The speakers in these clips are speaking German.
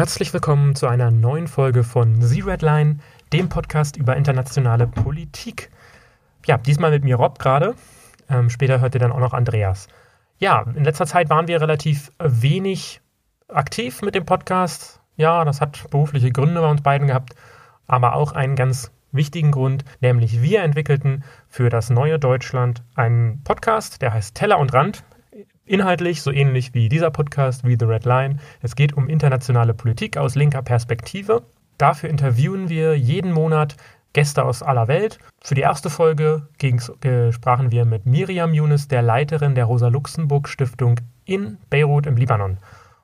Herzlich willkommen zu einer neuen Folge von The Red Line, dem Podcast über internationale Politik. Ja, diesmal mit mir Rob gerade. Ähm, später hört ihr dann auch noch Andreas. Ja, in letzter Zeit waren wir relativ wenig aktiv mit dem Podcast. Ja, das hat berufliche Gründe bei uns beiden gehabt, aber auch einen ganz wichtigen Grund, nämlich wir entwickelten für das neue Deutschland einen Podcast, der heißt Teller und Rand. Inhaltlich so ähnlich wie dieser Podcast, wie The Red Line. Es geht um internationale Politik aus linker Perspektive. Dafür interviewen wir jeden Monat Gäste aus aller Welt. Für die erste Folge äh, sprachen wir mit Miriam Younes, der Leiterin der Rosa-Luxemburg-Stiftung in Beirut im Libanon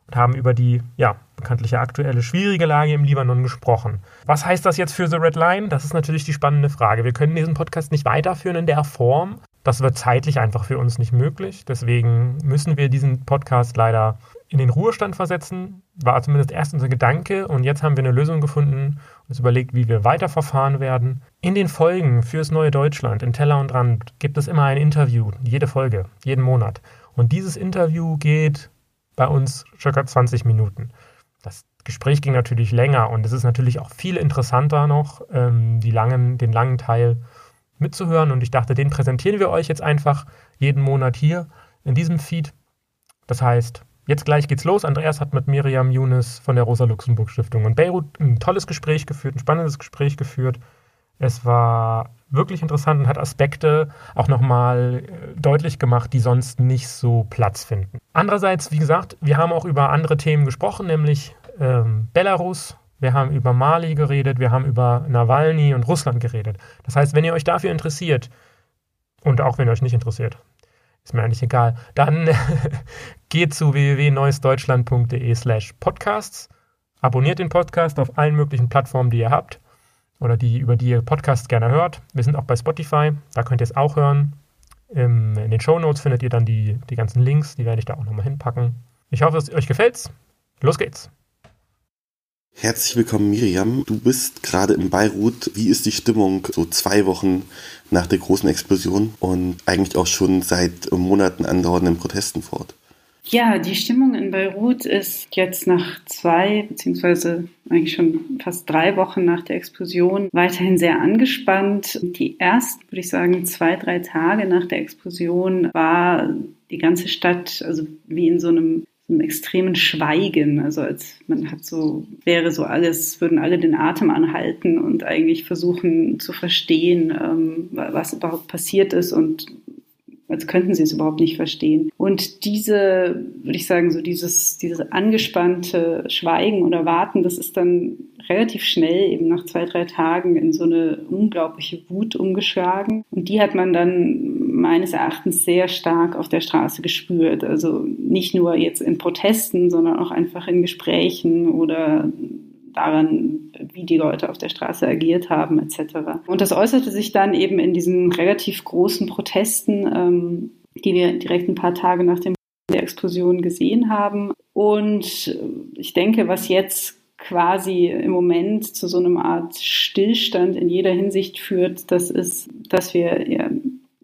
und haben über die ja, bekanntliche aktuelle schwierige Lage im Libanon gesprochen. Was heißt das jetzt für The Red Line? Das ist natürlich die spannende Frage. Wir können diesen Podcast nicht weiterführen in der Form. Das wird zeitlich einfach für uns nicht möglich. Deswegen müssen wir diesen Podcast leider in den Ruhestand versetzen. War zumindest erst unser Gedanke und jetzt haben wir eine Lösung gefunden und uns überlegt, wie wir weiterverfahren werden. In den Folgen fürs neue Deutschland, in Teller und Rand, gibt es immer ein Interview, jede Folge, jeden Monat. Und dieses Interview geht bei uns circa 20 Minuten. Das Gespräch ging natürlich länger und es ist natürlich auch viel interessanter noch, ähm, langen, den langen Teil mitzuhören. Und ich dachte, den präsentieren wir euch jetzt einfach jeden Monat hier in diesem Feed. Das heißt, jetzt gleich geht's los. Andreas hat mit Miriam Younes von der Rosa-Luxemburg-Stiftung in Beirut ein tolles Gespräch geführt, ein spannendes Gespräch geführt. Es war wirklich interessant und hat Aspekte auch nochmal äh, deutlich gemacht, die sonst nicht so Platz finden. Andererseits, wie gesagt, wir haben auch über andere Themen gesprochen, nämlich ähm, Belarus, wir haben über Mali geredet, wir haben über Nawalny und Russland geredet. Das heißt, wenn ihr euch dafür interessiert, und auch wenn ihr euch nicht interessiert, ist mir eigentlich egal, dann geht zu www.neuesdeutschland.de slash podcasts, abonniert den Podcast auf allen möglichen Plattformen, die ihr habt oder die, über die ihr Podcasts gerne hört. Wir sind auch bei Spotify, da könnt ihr es auch hören. in den Show Notes findet ihr dann die, die ganzen Links, die werde ich da auch nochmal hinpacken. Ich hoffe, es euch gefällt's. Los geht's! Herzlich willkommen, Miriam. Du bist gerade in Beirut. Wie ist die Stimmung so zwei Wochen nach der großen Explosion und eigentlich auch schon seit Monaten andauernden Protesten fort? Ja, die Stimmung in Beirut ist jetzt nach zwei, beziehungsweise eigentlich schon fast drei Wochen nach der Explosion weiterhin sehr angespannt. Die ersten, würde ich sagen, zwei, drei Tage nach der Explosion war die ganze Stadt, also wie in so einem einem extremen Schweigen. Also als man hat so, wäre so alles, würden alle den Atem anhalten und eigentlich versuchen zu verstehen, ähm, was überhaupt passiert ist und als könnten sie es überhaupt nicht verstehen. Und diese, würde ich sagen, so dieses, dieses angespannte Schweigen oder Warten, das ist dann relativ schnell, eben nach zwei, drei Tagen, in so eine unglaubliche Wut umgeschlagen. Und die hat man dann meines Erachtens sehr stark auf der Straße gespürt. Also nicht nur jetzt in Protesten, sondern auch einfach in Gesprächen oder daran, wie die Leute auf der Straße agiert haben, etc. Und das äußerte sich dann eben in diesen relativ großen Protesten, ähm, die wir direkt ein paar Tage nach dem der Explosion gesehen haben. Und ich denke, was jetzt quasi im Moment zu so einer Art Stillstand in jeder Hinsicht führt, das ist, dass wir ja,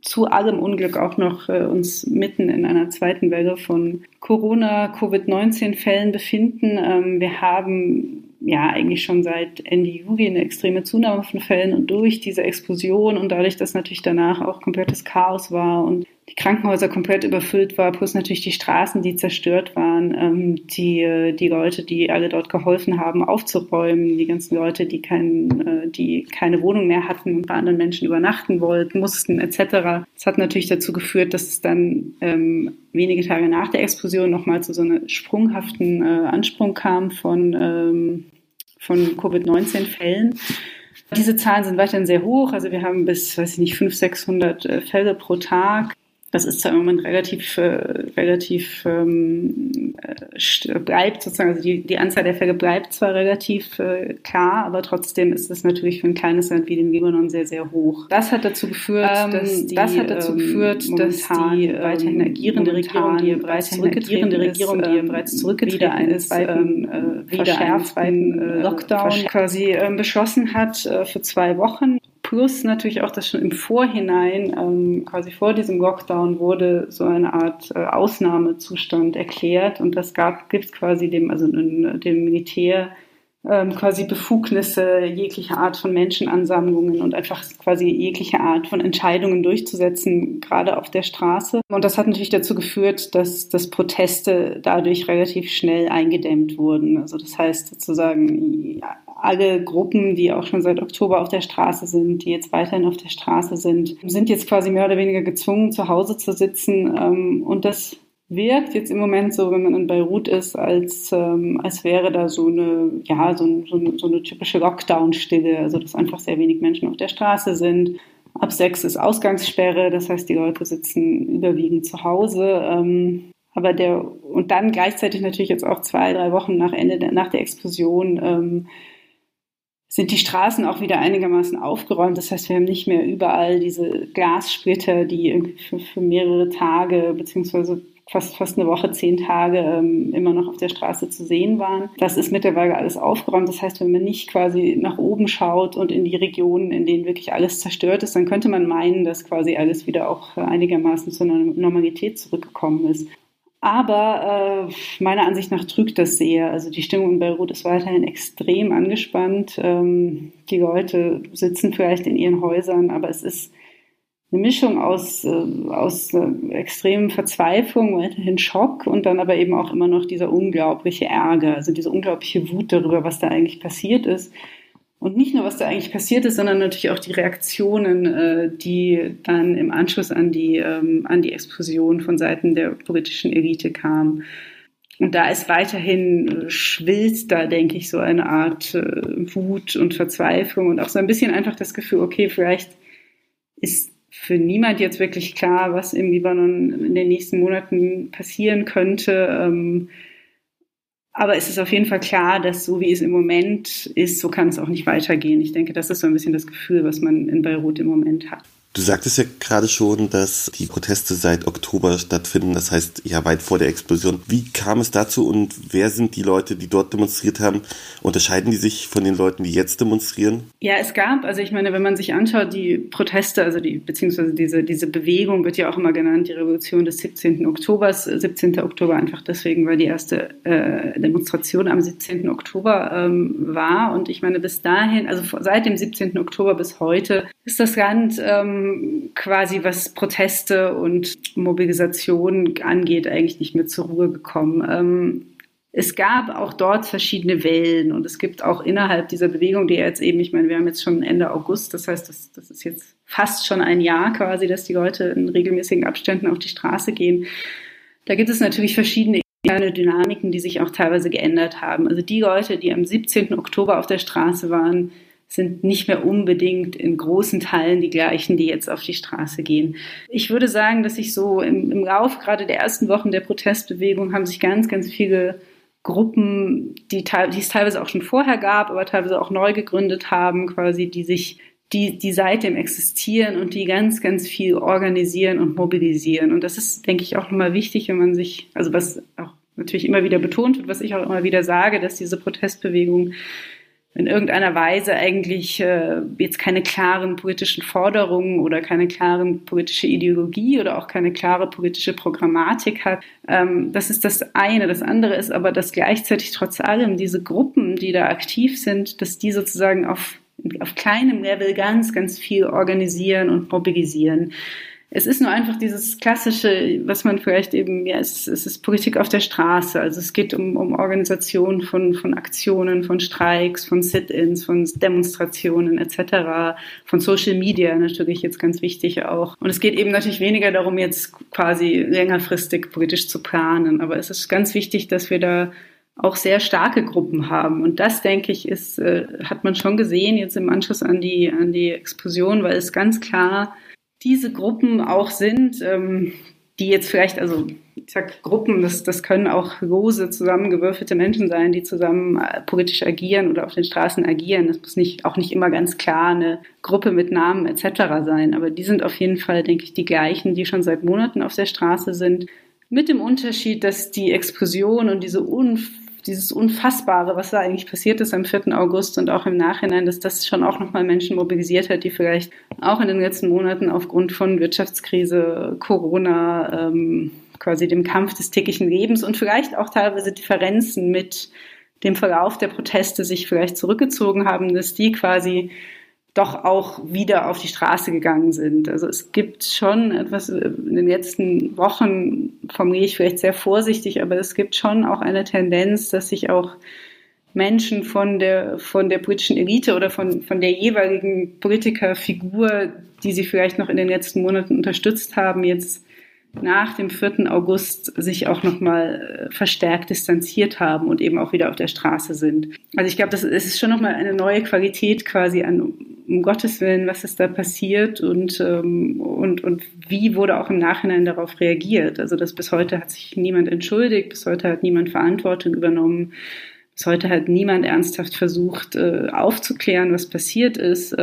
zu allem Unglück auch noch äh, uns mitten in einer zweiten Welle von Corona-Covid-19-Fällen befinden. Ähm, wir haben ja eigentlich schon seit Ende Juli eine extreme Zunahme von Fällen und durch diese Explosion und dadurch, dass natürlich danach auch komplettes Chaos war und die Krankenhäuser komplett überfüllt war, plus natürlich die Straßen, die zerstört waren, ähm, die, die Leute, die alle dort geholfen haben, aufzuräumen, die ganzen Leute, die, kein, äh, die keine Wohnung mehr hatten und bei anderen Menschen übernachten wollten, mussten etc. Das hat natürlich dazu geführt, dass es dann ähm, wenige Tage nach der Explosion nochmal zu so einem sprunghaften äh, Ansprung kam von, ähm, von Covid-19-Fällen. Diese Zahlen sind weiterhin sehr hoch. Also wir haben bis, weiß ich nicht, 500, 600 äh, Fälle pro Tag. Das ist zwar im Moment relativ, äh, relativ ähm, äh, bleibt sozusagen, also die, die Anzahl der Fälle bleibt zwar relativ äh, klar, aber trotzdem ist es natürlich für ein kleines Land wie den Libanon sehr, sehr hoch. Das hat dazu geführt, ähm, dass die, das hat dazu ähm, geführt, dass die ähm, weiterhin agierende Regierung, die bereits zurückgetreten Regierung, die ähm, bereits zurückgetreten ist, zweiten, äh, wieder einen zweiten äh, Lockdown quasi beschlossen hat äh, für zwei Wochen plus natürlich auch, dass schon im Vorhinein, ähm, quasi vor diesem Lockdown, wurde so eine Art äh, Ausnahmezustand erklärt und das gab, gibt quasi dem, also dem Militär ähm, quasi Befugnisse, jegliche Art von Menschenansammlungen und einfach quasi jegliche Art von Entscheidungen durchzusetzen, gerade auf der Straße. Und das hat natürlich dazu geführt, dass, dass Proteste dadurch relativ schnell eingedämmt wurden. Also das heißt sozusagen, alle Gruppen, die auch schon seit Oktober auf der Straße sind, die jetzt weiterhin auf der Straße sind, sind jetzt quasi mehr oder weniger gezwungen, zu Hause zu sitzen. Ähm, und das wirkt jetzt im Moment so, wenn man in Beirut ist, als, ähm, als wäre da so eine, ja, so, so, so eine typische Lockdown-Stille, also dass einfach sehr wenig Menschen auf der Straße sind. Ab sechs ist Ausgangssperre, das heißt, die Leute sitzen überwiegend zu Hause. Ähm, aber der, und dann gleichzeitig natürlich jetzt auch zwei, drei Wochen nach Ende nach der Explosion, ähm, sind die Straßen auch wieder einigermaßen aufgeräumt. Das heißt, wir haben nicht mehr überall diese Glassplitter, die für, für mehrere Tage beziehungsweise fast, fast eine Woche, zehn Tage ähm, immer noch auf der Straße zu sehen waren. Das ist mittlerweile alles aufgeräumt. Das heißt, wenn man nicht quasi nach oben schaut und in die Regionen, in denen wirklich alles zerstört ist, dann könnte man meinen, dass quasi alles wieder auch einigermaßen zur Normalität zurückgekommen ist. Aber äh, meiner Ansicht nach trügt das sehr. Also die Stimmung in Beirut ist weiterhin extrem angespannt. Ähm, die Leute sitzen vielleicht in ihren Häusern, aber es ist eine Mischung aus, äh, aus äh, extremen Verzweiflung, weiterhin Schock und dann aber eben auch immer noch dieser unglaubliche Ärger, also diese unglaubliche Wut darüber, was da eigentlich passiert ist. Und nicht nur, was da eigentlich passiert ist, sondern natürlich auch die Reaktionen, äh, die dann im Anschluss an die, ähm, an die Explosion von Seiten der politischen Elite kamen. Und da ist weiterhin, schwillt da, denke ich, so eine Art Wut und Verzweiflung und auch so ein bisschen einfach das Gefühl, okay, vielleicht ist für niemand jetzt wirklich klar, was im Libanon in den nächsten Monaten passieren könnte. Ähm, aber es ist auf jeden Fall klar, dass so wie es im Moment ist, so kann es auch nicht weitergehen. Ich denke, das ist so ein bisschen das Gefühl, was man in Beirut im Moment hat. Du sagtest ja gerade schon, dass die Proteste seit Oktober stattfinden, das heißt ja weit vor der Explosion. Wie kam es dazu und wer sind die Leute, die dort demonstriert haben? Unterscheiden die sich von den Leuten, die jetzt demonstrieren? Ja, es gab, also ich meine, wenn man sich anschaut, die Proteste, also die, beziehungsweise diese, diese Bewegung wird ja auch immer genannt, die Revolution des 17. Oktobers. 17. Oktober einfach deswegen, weil die erste äh, Demonstration am 17. Oktober ähm, war. Und ich meine, bis dahin, also seit dem 17. Oktober bis heute ist das Land ähm, quasi was Proteste und Mobilisation angeht, eigentlich nicht mehr zur Ruhe gekommen. Ähm, es gab auch dort verschiedene Wellen und es gibt auch innerhalb dieser Bewegung, die jetzt eben, ich meine, wir haben jetzt schon Ende August, das heißt, das, das ist jetzt fast schon ein Jahr quasi, dass die Leute in regelmäßigen Abständen auf die Straße gehen. Da gibt es natürlich verschiedene interne Dynamiken, die sich auch teilweise geändert haben. Also die Leute, die am 17. Oktober auf der Straße waren, sind nicht mehr unbedingt in großen Teilen die gleichen, die jetzt auf die Straße gehen. Ich würde sagen, dass sich so im, im Lauf gerade der ersten Wochen der Protestbewegung haben sich ganz, ganz viele Gruppen, die, die es teilweise auch schon vorher gab, aber teilweise auch neu gegründet haben, quasi, die sich die, die seitdem existieren und die ganz, ganz viel organisieren und mobilisieren. Und das ist, denke ich, auch nochmal wichtig, wenn man sich, also was auch natürlich immer wieder betont wird, was ich auch immer wieder sage, dass diese Protestbewegung in irgendeiner Weise eigentlich äh, jetzt keine klaren politischen Forderungen oder keine klaren politische Ideologie oder auch keine klare politische Programmatik hat. Ähm, das ist das eine. Das andere ist aber, dass gleichzeitig trotz allem diese Gruppen, die da aktiv sind, dass die sozusagen auf, auf kleinem Level ganz, ganz viel organisieren und mobilisieren es ist nur einfach dieses klassische, was man vielleicht eben, ja, es, es ist Politik auf der Straße. Also es geht um, um Organisation von, von Aktionen, von Streiks, von Sit-ins, von Demonstrationen etc., von Social Media natürlich jetzt ganz wichtig auch. Und es geht eben natürlich weniger darum, jetzt quasi längerfristig politisch zu planen. Aber es ist ganz wichtig, dass wir da auch sehr starke Gruppen haben. Und das, denke ich, ist, äh, hat man schon gesehen jetzt im Anschluss an die, an die Explosion, weil es ganz klar diese Gruppen auch sind, ähm, die jetzt vielleicht, also ich sag Gruppen, das, das können auch lose zusammengewürfelte Menschen sein, die zusammen äh, politisch agieren oder auf den Straßen agieren. Das muss nicht, auch nicht immer ganz klar eine Gruppe mit Namen etc. sein, aber die sind auf jeden Fall, denke ich, die gleichen, die schon seit Monaten auf der Straße sind. Mit dem Unterschied, dass die Explosion und diese un dieses Unfassbare, was da eigentlich passiert ist am 4. August und auch im Nachhinein, dass das schon auch nochmal Menschen mobilisiert hat, die vielleicht auch in den letzten Monaten aufgrund von Wirtschaftskrise, Corona, ähm, quasi dem Kampf des täglichen Lebens und vielleicht auch teilweise Differenzen mit dem Verlauf der Proteste sich vielleicht zurückgezogen haben, dass die quasi doch auch wieder auf die Straße gegangen sind. Also es gibt schon etwas in den letzten Wochen, formuliere ich vielleicht sehr vorsichtig, aber es gibt schon auch eine Tendenz, dass sich auch Menschen von der, von der politischen Elite oder von, von der jeweiligen Politikerfigur, die sie vielleicht noch in den letzten Monaten unterstützt haben, jetzt nach dem 4. August sich auch nochmal äh, verstärkt distanziert haben und eben auch wieder auf der Straße sind. Also ich glaube, das ist schon nochmal eine neue Qualität quasi an, um Gottes Willen, was ist da passiert und, ähm, und, und wie wurde auch im Nachhinein darauf reagiert. Also das bis heute hat sich niemand entschuldigt, bis heute hat niemand Verantwortung übernommen. Bis heute hat niemand ernsthaft versucht, äh, aufzuklären, was passiert ist.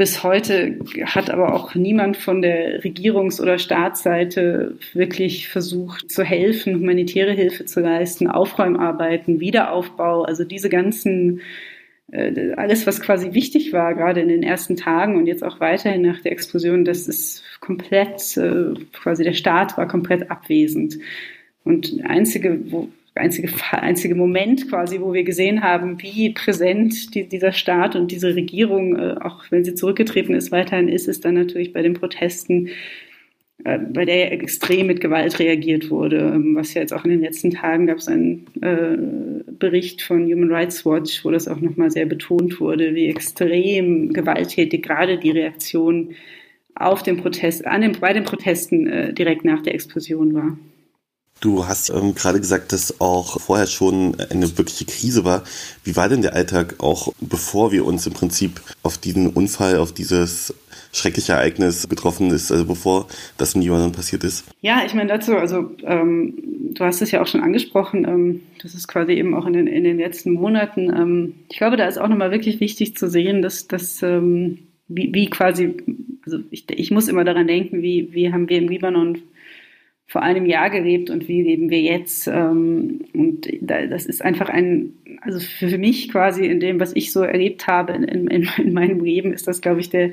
Bis heute hat aber auch niemand von der Regierungs- oder Staatsseite wirklich versucht zu helfen, humanitäre Hilfe zu leisten, Aufräumarbeiten, Wiederaufbau, also diese ganzen äh, alles, was quasi wichtig war, gerade in den ersten Tagen und jetzt auch weiterhin nach der Explosion, das ist komplett, äh, quasi der Staat war komplett abwesend. Und einzige, wo, einzige, einzige Moment quasi, wo wir gesehen haben, wie präsent die, dieser Staat und diese Regierung, äh, auch wenn sie zurückgetreten ist, weiterhin ist, ist dann natürlich bei den Protesten, äh, bei der extrem mit Gewalt reagiert wurde. Ähm, was ja jetzt auch in den letzten Tagen gab es einen äh, Bericht von Human Rights Watch, wo das auch nochmal sehr betont wurde, wie extrem gewalttätig gerade die Reaktion auf den Protest, an den, bei den Protesten äh, direkt nach der Explosion war. Du hast ähm, gerade gesagt, dass auch vorher schon eine wirkliche Krise war. Wie war denn der Alltag auch bevor wir uns im Prinzip auf diesen Unfall, auf dieses schreckliche Ereignis getroffen ist, also bevor das im Libanon passiert ist? Ja, ich meine dazu, also ähm, du hast es ja auch schon angesprochen, ähm, das ist quasi eben auch in den, in den letzten Monaten. Ähm, ich glaube, da ist auch nochmal wirklich wichtig zu sehen, dass, dass ähm, wie, wie quasi, also ich, ich muss immer daran denken, wie, wie haben wir im Libanon vor einem Jahr gelebt und wie leben wir jetzt. Ähm, und das ist einfach ein, also für mich quasi in dem, was ich so erlebt habe in, in, in meinem Leben, ist das, glaube ich, der,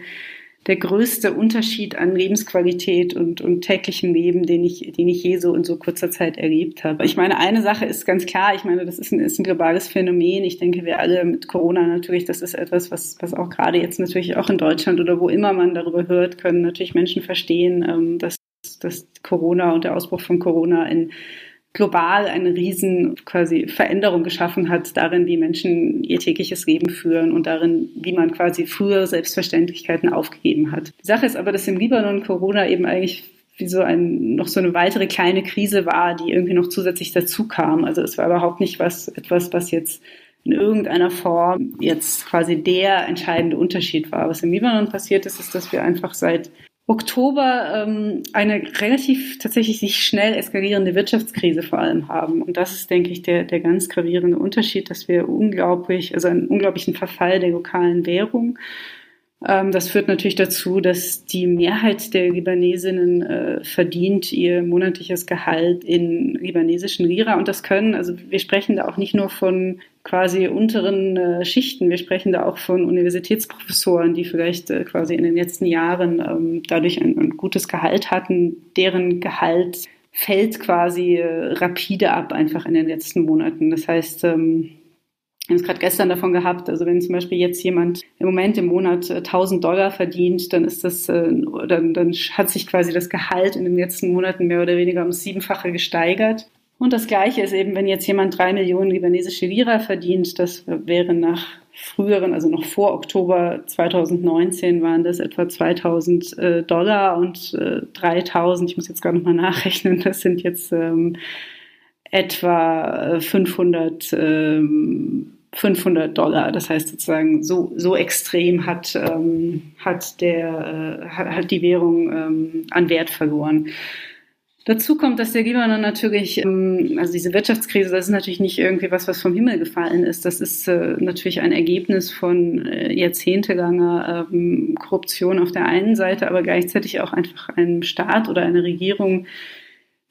der größte Unterschied an Lebensqualität und, und täglichem Leben, den ich, den ich je so in so kurzer Zeit erlebt habe. Ich meine, eine Sache ist ganz klar, ich meine, das ist ein, ist ein globales Phänomen. Ich denke, wir alle mit Corona natürlich, das ist etwas, was, was auch gerade jetzt natürlich auch in Deutschland oder wo immer man darüber hört, können natürlich Menschen verstehen, ähm, dass dass Corona und der Ausbruch von Corona in global eine riesen quasi Veränderung geschaffen hat darin, wie Menschen ihr tägliches Leben führen und darin, wie man quasi früher Selbstverständlichkeiten aufgegeben hat. Die Sache ist aber, dass im Libanon Corona eben eigentlich wie so ein, noch so eine weitere kleine Krise war, die irgendwie noch zusätzlich dazu kam. Also es war überhaupt nicht was, etwas, was jetzt in irgendeiner Form jetzt quasi der entscheidende Unterschied war. Was im Libanon passiert ist, ist, dass wir einfach seit Oktober ähm, eine relativ tatsächlich sich schnell eskalierende Wirtschaftskrise vor allem haben. Und das ist, denke ich, der, der ganz gravierende Unterschied, dass wir unglaublich, also einen unglaublichen Verfall der lokalen Währung das führt natürlich dazu, dass die Mehrheit der Libanesinnen äh, verdient ihr monatliches Gehalt in libanesischen Lira. Und das können, also wir sprechen da auch nicht nur von quasi unteren äh, Schichten, wir sprechen da auch von Universitätsprofessoren, die vielleicht äh, quasi in den letzten Jahren ähm, dadurch ein, ein, gutes Gehalt hatten, deren Gehalt fällt quasi äh, rapide ab einfach in den letzten Monaten. Das heißt, ähm, wir haben es gerade gestern davon gehabt, also wenn zum Beispiel jetzt jemand im Moment im Monat 1000 äh, Dollar verdient, dann ist das, äh, dann, dann hat sich quasi das Gehalt in den letzten Monaten mehr oder weniger um Siebenfache gesteigert. Und das Gleiche ist eben, wenn jetzt jemand drei Millionen libanesische Lira verdient, das wäre nach früheren, also noch vor Oktober 2019 waren das etwa 2000 äh, Dollar und äh, 3000, ich muss jetzt gerade nochmal nachrechnen, das sind jetzt ähm, etwa 500 ähm, 500 Dollar. Das heißt sozusagen, so, so extrem hat, ähm, hat, der, äh, hat die Währung ähm, an Wert verloren. Dazu kommt, dass der Libanon natürlich, ähm, also diese Wirtschaftskrise, das ist natürlich nicht irgendwie was, was vom Himmel gefallen ist. Das ist äh, natürlich ein Ergebnis von äh, jahrzehntelanger ähm, Korruption auf der einen Seite, aber gleichzeitig auch einfach einem Staat oder einer Regierung,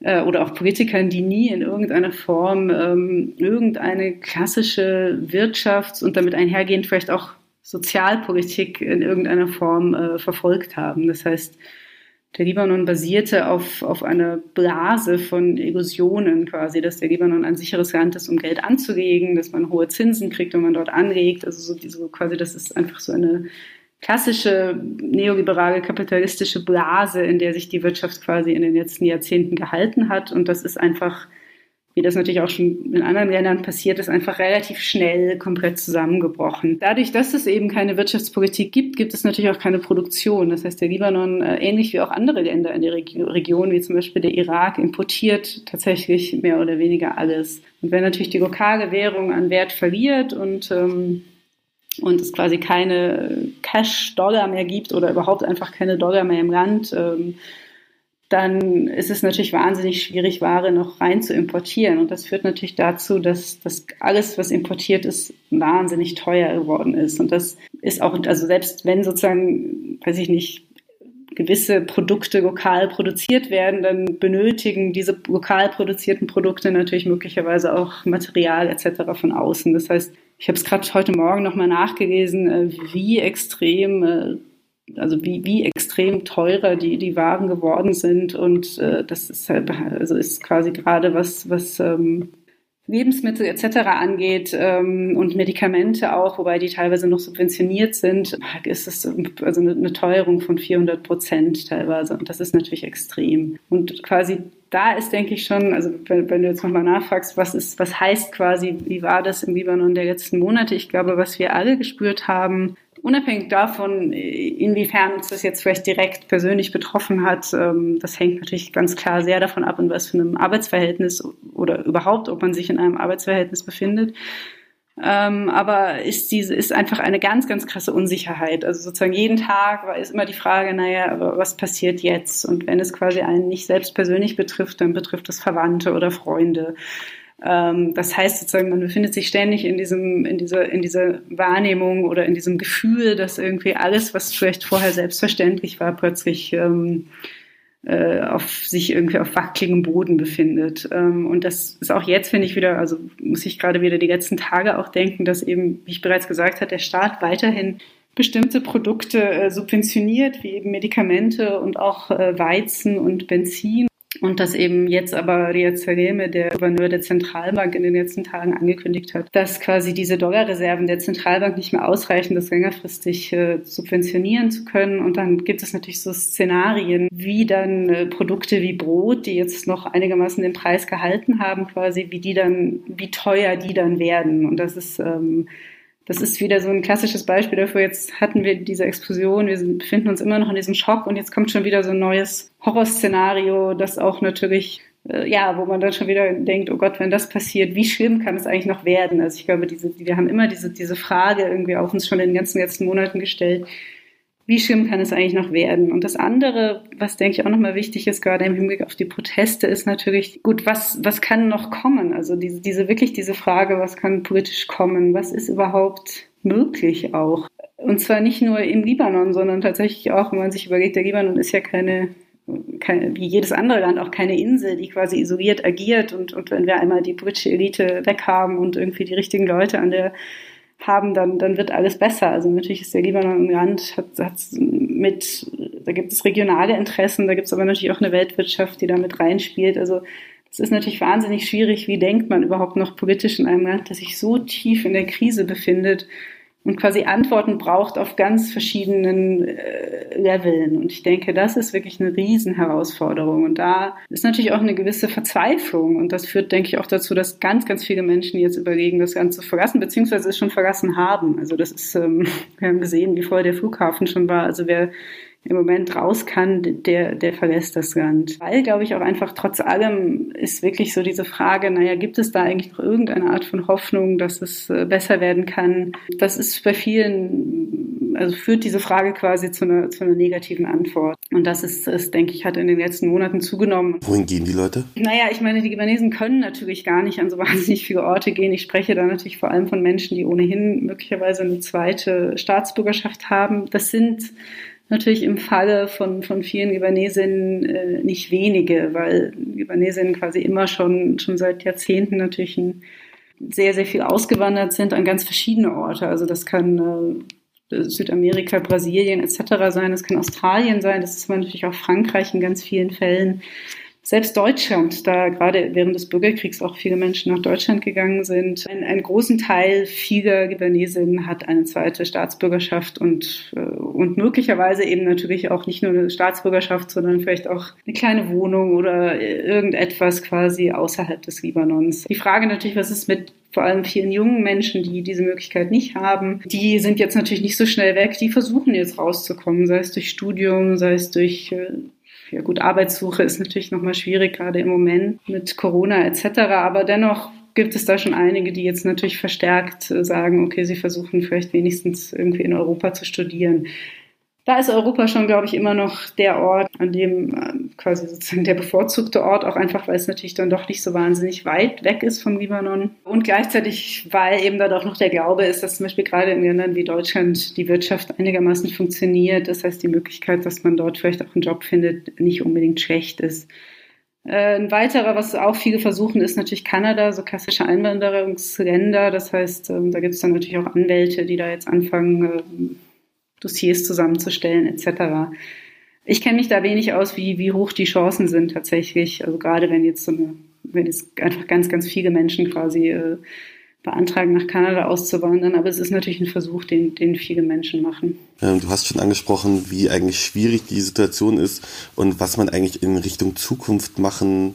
äh, oder auch Politikern, die nie in irgendeiner Form ähm, irgendeine klassische Wirtschafts- und damit einhergehend vielleicht auch Sozialpolitik in irgendeiner Form äh, verfolgt haben. Das heißt, der Libanon basierte auf, auf einer Blase von Illusionen quasi, dass der Libanon ein sicheres Land ist, um Geld anzulegen, dass man hohe Zinsen kriegt, wenn man dort anlegt. Also so diese quasi, das ist einfach so eine klassische neoliberale kapitalistische Blase, in der sich die Wirtschaft quasi in den letzten Jahrzehnten gehalten hat. Und das ist einfach wie das natürlich auch schon in anderen Ländern passiert ist, einfach relativ schnell komplett zusammengebrochen. Dadurch, dass es eben keine Wirtschaftspolitik gibt, gibt es natürlich auch keine Produktion. Das heißt, der Libanon, äh, ähnlich wie auch andere Länder in der Region, wie zum Beispiel der Irak, importiert tatsächlich mehr oder weniger alles. Und wenn natürlich die lokale Währung an Wert verliert und ähm, und es quasi keine Cash-Dollar mehr gibt oder überhaupt einfach keine Dollar mehr im Land, ähm, dann ist es natürlich wahnsinnig schwierig, Ware noch rein zu importieren. Und das führt natürlich dazu, dass, dass alles, was importiert ist, wahnsinnig teuer geworden ist. Und das ist auch, also selbst wenn sozusagen, weiß ich nicht, gewisse Produkte lokal produziert werden, dann benötigen diese lokal produzierten Produkte natürlich möglicherweise auch Material etc. von außen. Das heißt, ich habe es gerade heute Morgen nochmal nachgelesen, äh, wie extrem äh, also wie, wie extrem teurer die, die Waren geworden sind. Und äh, das ist halt, also ist quasi gerade was, was ähm, Lebensmittel etc. angeht ähm, und Medikamente auch, wobei die teilweise noch subventioniert sind, ist es also eine, eine Teuerung von 400 Prozent teilweise. Und das ist natürlich extrem. Und quasi da ist, denke ich schon, also wenn, wenn du jetzt nochmal nachfragst, was ist, was heißt quasi, wie war das im Libanon der letzten Monate? Ich glaube, was wir alle gespürt haben, unabhängig davon, inwiefern uns das jetzt vielleicht direkt persönlich betroffen hat, ähm, das hängt natürlich ganz klar sehr davon ab, in was für einem Arbeitsverhältnis oder überhaupt, ob man sich in einem Arbeitsverhältnis befindet. Ähm, aber ist diese ist einfach eine ganz ganz krasse Unsicherheit. Also sozusagen jeden Tag ist immer die Frage, naja, was passiert jetzt? Und wenn es quasi einen nicht selbst persönlich betrifft, dann betrifft es Verwandte oder Freunde. Ähm, das heißt sozusagen, man befindet sich ständig in diesem, in dieser, in dieser Wahrnehmung oder in diesem Gefühl, dass irgendwie alles, was vielleicht vorher selbstverständlich war, plötzlich ähm, äh, auf sich irgendwie auf wackeligem Boden befindet. Ähm, und das ist auch jetzt, finde ich, wieder, also muss ich gerade wieder die letzten Tage auch denken, dass eben, wie ich bereits gesagt habe, der Staat weiterhin bestimmte Produkte äh, subventioniert, wie eben Medikamente und auch äh, Weizen und Benzin. Und dass eben jetzt aber Riyad Saleme, der Gouverneur der Zentralbank, in den letzten Tagen angekündigt hat, dass quasi diese Dollarreserven der Zentralbank nicht mehr ausreichen, das längerfristig äh, subventionieren zu können. Und dann gibt es natürlich so Szenarien, wie dann äh, Produkte wie Brot, die jetzt noch einigermaßen den Preis gehalten haben, quasi, wie die dann, wie teuer die dann werden. Und das ist ähm, das ist wieder so ein klassisches Beispiel dafür. Jetzt hatten wir diese Explosion, wir befinden uns immer noch in diesem Schock und jetzt kommt schon wieder so ein neues Horrorszenario, das auch natürlich, äh, ja, wo man dann schon wieder denkt, oh Gott, wenn das passiert, wie schlimm kann es eigentlich noch werden? Also ich glaube, diese, wir haben immer diese, diese Frage irgendwie auf uns schon in den ganzen letzten Monaten gestellt wie schlimm kann es eigentlich noch werden? Und das andere, was denke ich auch nochmal wichtig ist, gerade im Hinblick auf die Proteste, ist natürlich, gut, was, was kann noch kommen? Also diese, diese wirklich diese Frage, was kann politisch kommen? Was ist überhaupt möglich auch? Und zwar nicht nur im Libanon, sondern tatsächlich auch, wenn man sich überlegt, der Libanon ist ja keine, keine, wie jedes andere Land auch keine Insel, die quasi isoliert agiert. Und, und wenn wir einmal die politische Elite weghaben und irgendwie die richtigen Leute an der haben, dann, dann wird alles besser. Also natürlich ist der Libanon ein Land, hat, hat mit, da gibt es regionale Interessen, da gibt es aber natürlich auch eine Weltwirtschaft, die da mit reinspielt. Also es ist natürlich wahnsinnig schwierig, wie denkt man überhaupt noch politisch in einem Land, das sich so tief in der Krise befindet und quasi Antworten braucht auf ganz verschiedenen äh, Leveln. Und ich denke, das ist wirklich eine Riesenherausforderung. Und da ist natürlich auch eine gewisse Verzweiflung. Und das führt, denke ich, auch dazu, dass ganz, ganz viele Menschen jetzt überlegen, das Ganze zu verlassen, beziehungsweise es schon verlassen haben. Also das ist, ähm, wir haben gesehen, wie voll der Flughafen schon war. Also wer im Moment raus kann, der, der verlässt das Land. Weil, glaube ich, auch einfach trotz allem ist wirklich so diese Frage, naja, gibt es da eigentlich noch irgendeine Art von Hoffnung, dass es äh, besser werden kann? Das ist bei vielen, also führt diese Frage quasi zu einer, zu einer negativen Antwort. Und das ist, ist, denke ich, hat in den letzten Monaten zugenommen. Wohin gehen die Leute? Naja, ich meine, die Libanesen können natürlich gar nicht an so wahnsinnig viele Orte gehen. Ich spreche da natürlich vor allem von Menschen, die ohnehin möglicherweise eine zweite Staatsbürgerschaft haben. Das sind natürlich im Falle von, von vielen Libanesinnen äh, nicht wenige, weil Libanesinnen quasi immer schon, schon seit Jahrzehnten natürlich ein, sehr, sehr viel ausgewandert sind an ganz verschiedene Orte. Also das kann äh, Südamerika, Brasilien etc. sein, das kann Australien sein, das ist natürlich auch Frankreich in ganz vielen Fällen selbst Deutschland, da gerade während des Bürgerkriegs auch viele Menschen nach Deutschland gegangen sind, ein, einen großen Teil vieler Libanesinnen hat eine zweite Staatsbürgerschaft und, äh, und möglicherweise eben natürlich auch nicht nur eine Staatsbürgerschaft, sondern vielleicht auch eine kleine Wohnung oder irgendetwas quasi außerhalb des Libanons. Die Frage natürlich, was ist mit vor allem vielen jungen Menschen, die diese Möglichkeit nicht haben, die sind jetzt natürlich nicht so schnell weg, die versuchen jetzt rauszukommen, sei es durch Studium, sei es durch äh, ja gut, Arbeitssuche ist natürlich nochmal schwierig, gerade im Moment mit Corona etc. Aber dennoch gibt es da schon einige, die jetzt natürlich verstärkt äh, sagen, okay, sie versuchen vielleicht wenigstens irgendwie in Europa zu studieren da ist Europa schon, glaube ich, immer noch der Ort, an dem äh, quasi sozusagen der bevorzugte Ort, auch einfach, weil es natürlich dann doch nicht so wahnsinnig weit weg ist vom Libanon. Und gleichzeitig, weil eben da doch noch der Glaube ist, dass zum Beispiel gerade in Ländern wie Deutschland die Wirtschaft einigermaßen funktioniert. Das heißt, die Möglichkeit, dass man dort vielleicht auch einen Job findet, nicht unbedingt schlecht ist. Äh, ein weiterer, was auch viele versuchen, ist natürlich Kanada, so klassische Einwanderungsländer. Das heißt, ähm, da gibt es dann natürlich auch Anwälte, die da jetzt anfangen, ähm, Dossiers zusammenzustellen etc. Ich kenne mich da wenig aus, wie, wie hoch die Chancen sind tatsächlich. Also gerade wenn jetzt so eine, wenn jetzt einfach ganz, ganz viele Menschen quasi äh, beantragen, nach Kanada auszuwandern. Aber es ist natürlich ein Versuch, den, den viele Menschen machen. Ähm, du hast schon angesprochen, wie eigentlich schwierig die Situation ist und was man eigentlich in Richtung Zukunft machen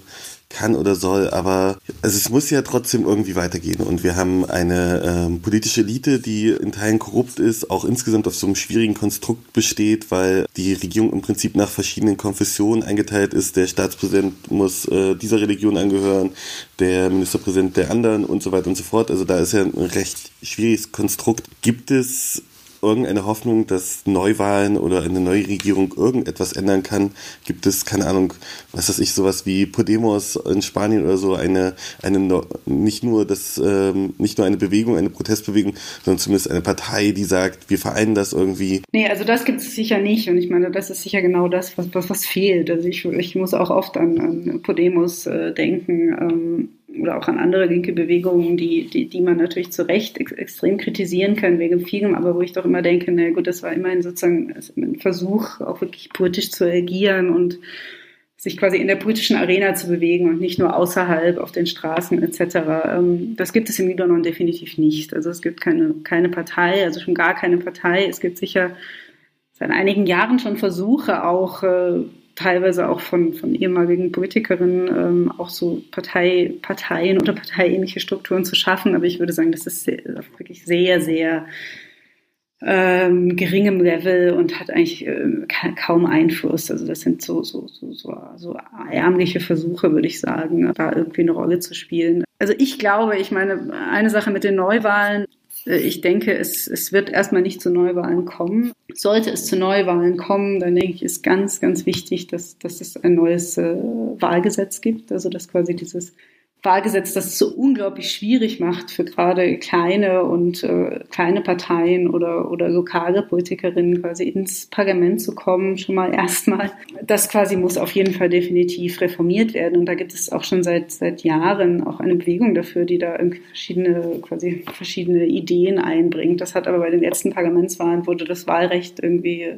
kann oder soll, aber also es muss ja trotzdem irgendwie weitergehen. Und wir haben eine ähm, politische Elite, die in Teilen korrupt ist, auch insgesamt auf so einem schwierigen Konstrukt besteht, weil die Regierung im Prinzip nach verschiedenen Konfessionen eingeteilt ist. Der Staatspräsident muss äh, dieser Religion angehören, der Ministerpräsident der anderen und so weiter und so fort. Also da ist ja ein recht schwieriges Konstrukt. Gibt es irgendeine Hoffnung, dass Neuwahlen oder eine neue Regierung irgendetwas ändern kann? Gibt es, keine Ahnung, was weiß ich, sowas wie Podemos in Spanien oder so, eine, eine nicht nur das, ähm, nicht nur eine Bewegung, eine Protestbewegung, sondern zumindest eine Partei, die sagt, wir vereinen das irgendwie? Nee, also das gibt es sicher nicht. Und ich meine, das ist sicher genau das, was, was, was fehlt. Also ich, ich muss auch oft an, an Podemos äh, denken. Ähm oder auch an andere linke Bewegungen, die, die, die man natürlich zu Recht ex extrem kritisieren kann wegen vielem, aber wo ich doch immer denke, na gut, das war immerhin sozusagen ein Versuch, auch wirklich politisch zu agieren und sich quasi in der politischen Arena zu bewegen und nicht nur außerhalb auf den Straßen etc. Ähm, das gibt es im Libanon definitiv nicht. Also es gibt keine, keine Partei, also schon gar keine Partei. Es gibt sicher seit einigen Jahren schon Versuche, auch äh, teilweise auch von, von ehemaligen Politikerinnen ähm, auch so Partei, Parteien oder parteiähnliche Strukturen zu schaffen. Aber ich würde sagen, das ist sehr, wirklich sehr, sehr ähm, geringem Level und hat eigentlich äh, kaum Einfluss. Also das sind so, so, so, so, so ärmliche Versuche, würde ich sagen, da irgendwie eine Rolle zu spielen. Also ich glaube, ich meine, eine Sache mit den Neuwahlen, ich denke, es, es wird erstmal nicht zu Neuwahlen kommen. Sollte es zu Neuwahlen kommen, dann denke ich, ist ganz, ganz wichtig, dass, dass es ein neues äh, Wahlgesetz gibt. Also dass quasi dieses Wahlgesetz, das so unglaublich schwierig macht für gerade kleine und äh, kleine Parteien oder, oder lokale Politikerinnen quasi ins Parlament zu kommen, schon mal erstmal. Das quasi muss auf jeden Fall definitiv reformiert werden. Und da gibt es auch schon seit, seit Jahren auch eine Bewegung dafür, die da irgendwie verschiedene, quasi verschiedene Ideen einbringt. Das hat aber bei den letzten Parlamentswahlen wurde das Wahlrecht irgendwie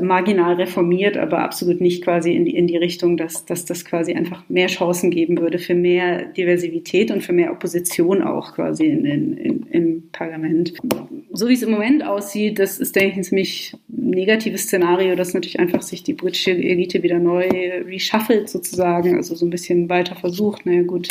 marginal reformiert, aber absolut nicht quasi in die, in die Richtung, dass, dass das quasi einfach mehr Chancen geben würde für mehr Diversität und für mehr Opposition auch quasi in, in, in, im Parlament. So wie es im Moment aussieht, das ist, denke ich, ein ziemlich negatives Szenario, dass natürlich einfach sich die britische Elite wieder neu reshuffelt sozusagen, also so ein bisschen weiter versucht, naja gut,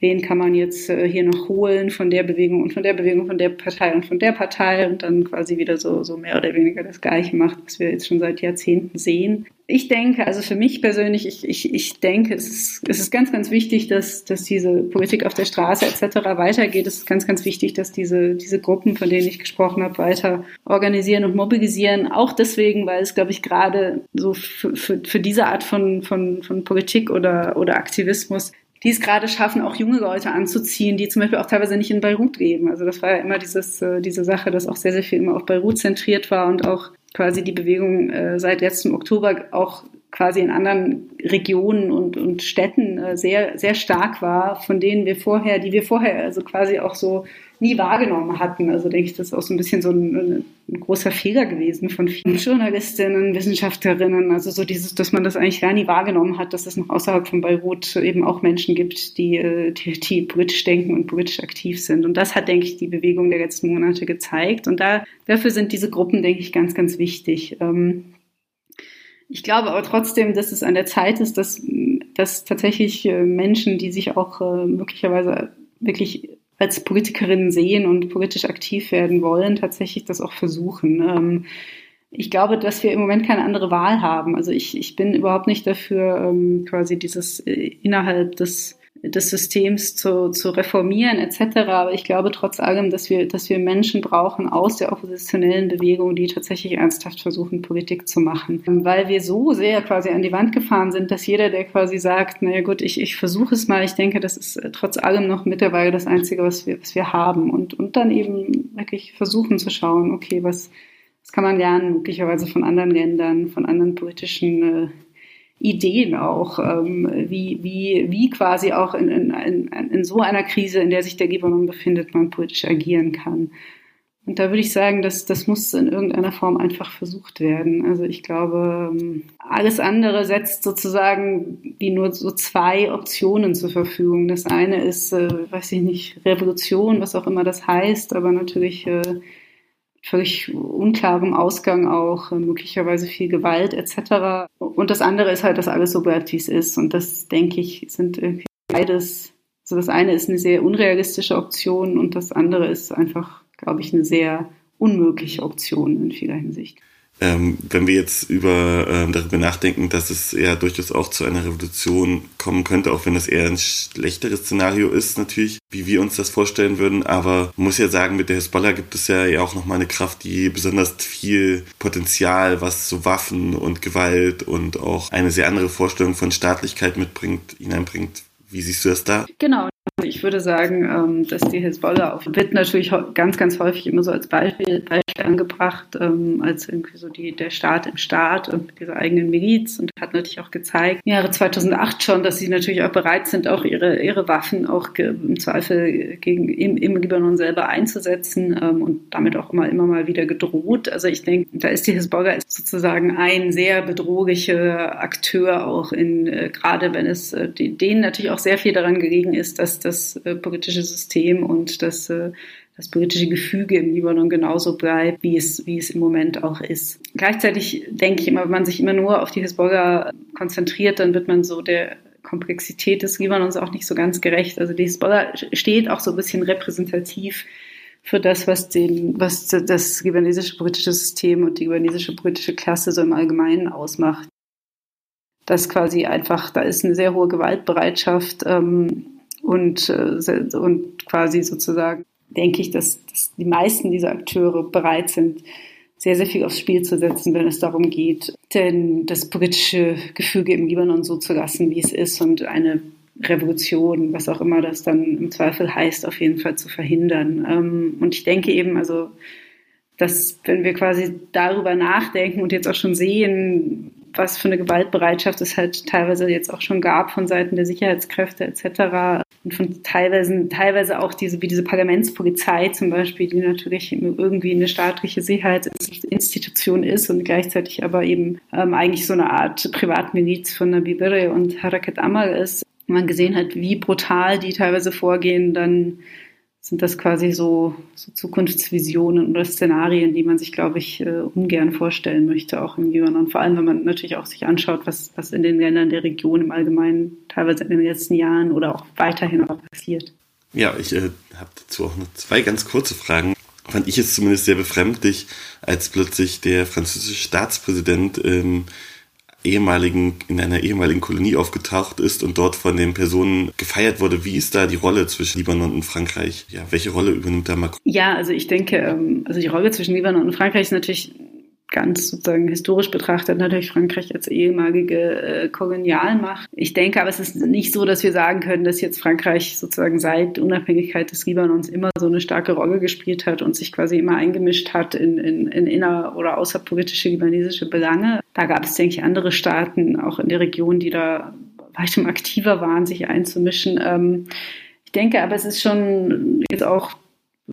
wen kann man jetzt äh, hier noch holen von der Bewegung und von der Bewegung, von der Partei und von der Partei und dann quasi wieder so, so mehr oder weniger das Gleiche macht, was wir jetzt schon seit Jahrzehnten sehen. Ich denke, also für mich persönlich, ich, ich, ich denke, es ist, es ist ganz, ganz wichtig, dass, dass diese Politik auf der Straße etc. weitergeht. Es ist ganz, ganz wichtig, dass diese, diese Gruppen, von denen ich gesprochen habe, weiter organisieren und mobilisieren. Auch deswegen, weil es, glaube ich, gerade so für, für, für diese Art von, von, von Politik oder, oder Aktivismus die es gerade schaffen, auch junge Leute anzuziehen, die zum Beispiel auch teilweise nicht in Beirut leben. Also das war ja immer dieses, äh, diese Sache, dass auch sehr, sehr viel immer auf Beirut zentriert war und auch quasi die Bewegung äh, seit letztem Oktober auch quasi in anderen Regionen und, und Städten äh, sehr, sehr stark war, von denen wir vorher, die wir vorher also quasi auch so nie wahrgenommen hatten. Also denke ich, das ist auch so ein bisschen so ein, ein, großer Fehler gewesen von vielen Journalistinnen, Wissenschaftlerinnen. Also so dieses, dass man das eigentlich gar nie wahrgenommen hat, dass es noch außerhalb von Beirut eben auch Menschen gibt, die, äh, die, die politisch denken und politisch aktiv sind. Und das hat, denke ich, die Bewegung der letzten Monate gezeigt. Und da, dafür sind diese Gruppen, denke ich, ganz, ganz wichtig. Ähm, ich glaube aber trotzdem, dass es an der Zeit ist, dass, dass tatsächlich äh, Menschen, die sich auch äh, möglicherweise wirklich als Politikerinnen sehen und politisch aktiv werden wollen, tatsächlich das auch versuchen. Ähm, ich glaube, dass wir im Moment keine andere Wahl haben. Also ich, ich bin überhaupt nicht dafür, ähm, quasi dieses äh, innerhalb des des Systems zu, zu reformieren etc. Aber ich glaube trotz allem, dass wir, dass wir Menschen brauchen aus der oppositionellen Bewegung, die tatsächlich ernsthaft versuchen, Politik zu machen. Weil wir so sehr quasi an die Wand gefahren sind, dass jeder, der quasi sagt, naja gut, ich, ich versuche es mal, ich denke, das ist trotz allem noch mittlerweile das Einzige, was wir, was wir haben. Und, und dann eben wirklich versuchen zu schauen, okay, was, was kann man lernen, möglicherweise von anderen Ländern, von anderen politischen äh, Ideen auch, ähm, wie, wie, wie quasi auch in, in, in, in so einer Krise, in der sich der Libanon befindet, man politisch agieren kann. Und da würde ich sagen, dass das muss in irgendeiner Form einfach versucht werden. Also ich glaube, ähm, alles andere setzt sozusagen wie nur so zwei Optionen zur Verfügung. Das eine ist, äh, weiß ich nicht, Revolution, was auch immer das heißt, aber natürlich äh, völlig unklarem Ausgang auch, äh, möglicherweise viel Gewalt etc. Und das andere ist halt, dass alles so bleibt, wie es ist. Und das, denke ich, sind irgendwie beides. Also das eine ist eine sehr unrealistische Option und das andere ist einfach, glaube ich, eine sehr unmögliche Option in vieler Hinsicht. Ähm, wenn wir jetzt über ähm, darüber nachdenken, dass es ja durchaus auch zu einer Revolution kommen könnte, auch wenn das eher ein schlechteres Szenario ist, natürlich, wie wir uns das vorstellen würden. Aber man muss ja sagen, mit der Hezbollah gibt es ja, ja auch nochmal eine Kraft, die besonders viel Potenzial, was so Waffen und Gewalt und auch eine sehr andere Vorstellung von Staatlichkeit mitbringt, hineinbringt. Wie siehst du das da? Genau, ich würde sagen, ähm, dass die Hezbollah auf, wird natürlich ganz, ganz häufig immer so als Beispiel, Beispiel angebracht, ähm, als irgendwie so die, der Staat im Staat und mit dieser eigenen Miliz und hat natürlich auch gezeigt, im Jahre 2008 schon, dass sie natürlich auch bereit sind, auch ihre, ihre Waffen auch im Zweifel gegen, im, im Libanon selber einzusetzen ähm, und damit auch immer, immer mal wieder gedroht. Also ich denke, da ist die Hezbollah sozusagen ein sehr bedrohlicher Akteur auch in, äh, gerade wenn es äh, denen natürlich auch sehr viel daran gelegen ist, dass das äh, politische System und das, äh, das politische Gefüge im Libanon genauso bleibt, wie es, wie es im Moment auch ist. Gleichzeitig denke ich immer, wenn man sich immer nur auf die Hezbollah konzentriert, dann wird man so der Komplexität des Libanons auch nicht so ganz gerecht. Also die Hezbollah steht auch so ein bisschen repräsentativ für das, was, den, was das libanesische politische System und die libanesische politische Klasse so im Allgemeinen ausmacht. Das quasi einfach, da ist eine sehr hohe Gewaltbereitschaft. Ähm, und, äh, und quasi sozusagen denke ich, dass, dass die meisten dieser Akteure bereit sind, sehr, sehr viel aufs Spiel zu setzen, wenn es darum geht, denn das politische Gefüge im Libanon so zu lassen, wie es ist und eine Revolution, was auch immer das dann im Zweifel heißt, auf jeden Fall zu verhindern. Ähm, und ich denke eben, also, dass wenn wir quasi darüber nachdenken und jetzt auch schon sehen, was für eine Gewaltbereitschaft es halt teilweise jetzt auch schon gab von Seiten der Sicherheitskräfte etc. Und von teilweise, teilweise auch diese, wie diese Parlamentspolizei zum Beispiel, die natürlich irgendwie eine staatliche Sicherheitsinstitution ist und gleichzeitig aber eben ähm, eigentlich so eine Art Privatmiliz von Nabi Birre und Harakat Amal ist. Man gesehen hat, wie brutal die teilweise vorgehen, dann sind das quasi so, so Zukunftsvisionen oder Szenarien, die man sich, glaube ich, äh, ungern vorstellen möchte, auch im Libanon. Vor allem, wenn man natürlich auch sich anschaut, was, was in den Ländern der Region im Allgemeinen teilweise in den letzten Jahren oder auch weiterhin auch passiert. Ja, ich äh, habe dazu auch noch zwei ganz kurze Fragen. Fand ich es zumindest sehr befremdlich, als plötzlich der französische Staatspräsident ähm, ehemaligen, in einer ehemaligen Kolonie aufgetaucht ist und dort von den Personen gefeiert wurde. Wie ist da die Rolle zwischen Libanon und Frankreich? Ja, welche Rolle übernimmt da Macron? Ja, also ich denke, ähm, also die Rolle zwischen Libanon und Frankreich ist natürlich ganz sozusagen historisch betrachtet natürlich Frankreich als ehemalige äh, Kolonialmacht. Ich denke aber, es ist nicht so, dass wir sagen können, dass jetzt Frankreich sozusagen seit Unabhängigkeit des Libanons immer so eine starke Rolle gespielt hat und sich quasi immer eingemischt hat in, in, in inner- oder außerpolitische libanesische Belange. Da gab es, denke ich, andere Staaten, auch in der Region, die da weitem aktiver waren, sich einzumischen. Ähm, ich denke aber, es ist schon jetzt auch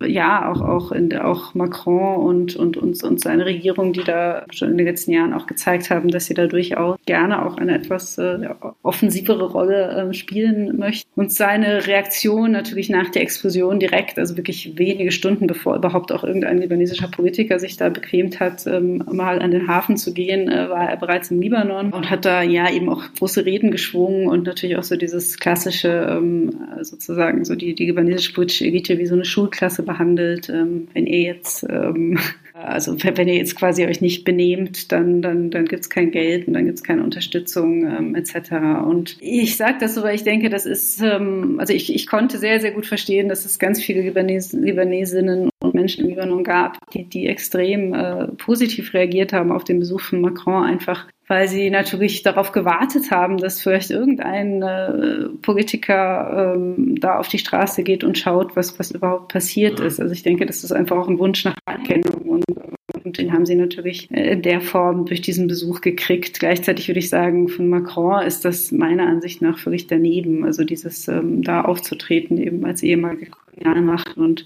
ja, auch, auch, in, auch Macron und, und, und, und seine Regierung, die da schon in den letzten Jahren auch gezeigt haben, dass sie da durchaus gerne auch eine etwas äh, offensivere Rolle äh, spielen möchten. Und seine Reaktion natürlich nach der Explosion direkt, also wirklich wenige Stunden bevor überhaupt auch irgendein libanesischer Politiker sich da bequemt hat, ähm, mal an den Hafen zu gehen, äh, war er bereits im Libanon und hat da ja eben auch große Reden geschwungen und natürlich auch so dieses klassische, ähm, sozusagen so die, die libanesische politische Elite wie so eine Schulklasse behandelt. Ähm, wenn ihr jetzt, ähm, also wenn ihr jetzt quasi euch nicht benehmt, dann, dann, dann gibt es kein Geld und dann gibt es keine Unterstützung ähm, etc. Und ich sage das so, weil ich denke, das ist, ähm, also ich, ich konnte sehr, sehr gut verstehen, dass es ganz viele Libanes Libanesinnen Menschen im Libanon gab, die, die extrem äh, positiv reagiert haben auf den Besuch von Macron, einfach weil sie natürlich darauf gewartet haben, dass vielleicht irgendein äh, Politiker ähm, da auf die Straße geht und schaut, was, was überhaupt passiert ist. Also ich denke, das ist einfach auch ein Wunsch nach Anerkennung und, und den haben sie natürlich in der Form durch diesen Besuch gekriegt. Gleichzeitig würde ich sagen, von Macron ist das meiner Ansicht nach völlig daneben. Also dieses ähm, da aufzutreten eben als ehemalige Kolonialmacht und